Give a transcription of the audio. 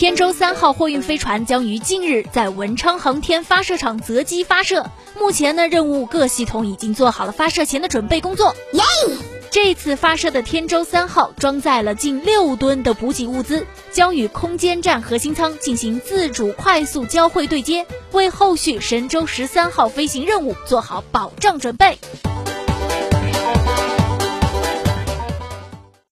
天舟三号货运飞船将于近日在文昌航天发射场择机发射目前呢任务各系统已经做好了发射前的准备工作。这次发射的天舟三号装载了近六吨的补给物资将与空间站核心舱进行自主快速交会对接为后续神舟十三号飞行任务做好保障准备。